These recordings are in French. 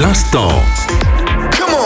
L'instant.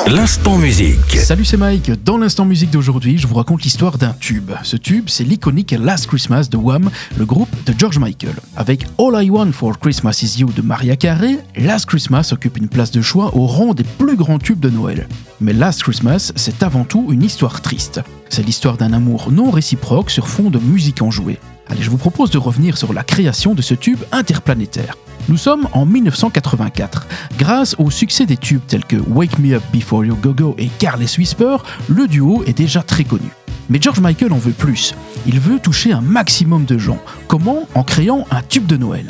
L'instant musique. Salut, c'est Mike. Dans l'instant musique d'aujourd'hui, je vous raconte l'histoire d'un tube. Ce tube, c'est l'iconique Last Christmas de Wham, le groupe de George Michael. Avec All I Want for Christmas Is You de Maria Carey, Last Christmas occupe une place de choix au rang des plus grands tubes de Noël. Mais Last Christmas, c'est avant tout une histoire triste. C'est l'histoire d'un amour non réciproque sur fond de musique enjouée. Allez, je vous propose de revenir sur la création de ce tube interplanétaire. Nous sommes en 1984. Grâce au succès des tubes tels que Wake Me Up Before You Go Go et Careless Whisper, le duo est déjà très connu. Mais George Michael en veut plus. Il veut toucher un maximum de gens. Comment? En créant un tube de Noël.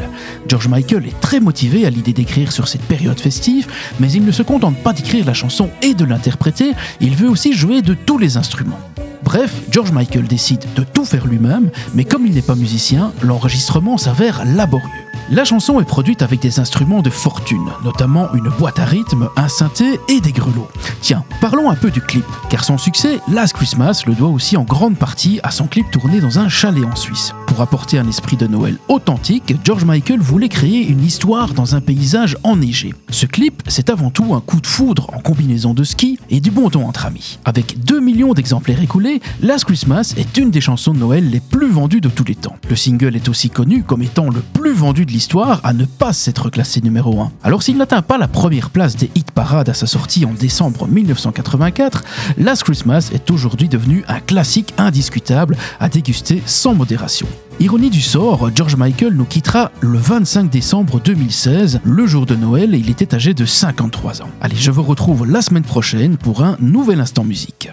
George Michael est très motivé à l'idée d'écrire sur cette période festive, mais il ne se contente pas d'écrire la chanson et de l'interpréter, il veut aussi jouer de tous les instruments. Bref, George Michael décide de tout faire lui-même, mais comme il n'est pas musicien, l'enregistrement s'avère laborieux. La chanson est produite avec des instruments de fortune, notamment une boîte à rythme, un synthé et des grelots. Tiens, parlons un peu du clip, car son succès, Last Christmas, le doit aussi en grande partie à son clip tourné dans un chalet en Suisse. Pour apporter un esprit de Noël authentique, George Michael voulait créer une histoire dans un paysage enneigé. Ce clip, c'est avant tout un coup de foudre en combinaison de ski et du bon ton entre amis. Avec 2 millions d'exemplaires écoulés, Last Christmas est une des chansons de Noël les plus vendues de tous les temps. Le single est aussi connu comme étant le plus vendu de l'histoire à ne pas s'être classé numéro 1. Alors s'il n'atteint pas la première place des hit parades à sa sortie en décembre 1984, Last Christmas est aujourd'hui devenu un classique indiscutable à déguster sans modération. Ironie du sort, George Michael nous quittera le 25 décembre 2016, le jour de Noël, et il était âgé de 53 ans. Allez, je vous retrouve la semaine prochaine pour un nouvel instant musique.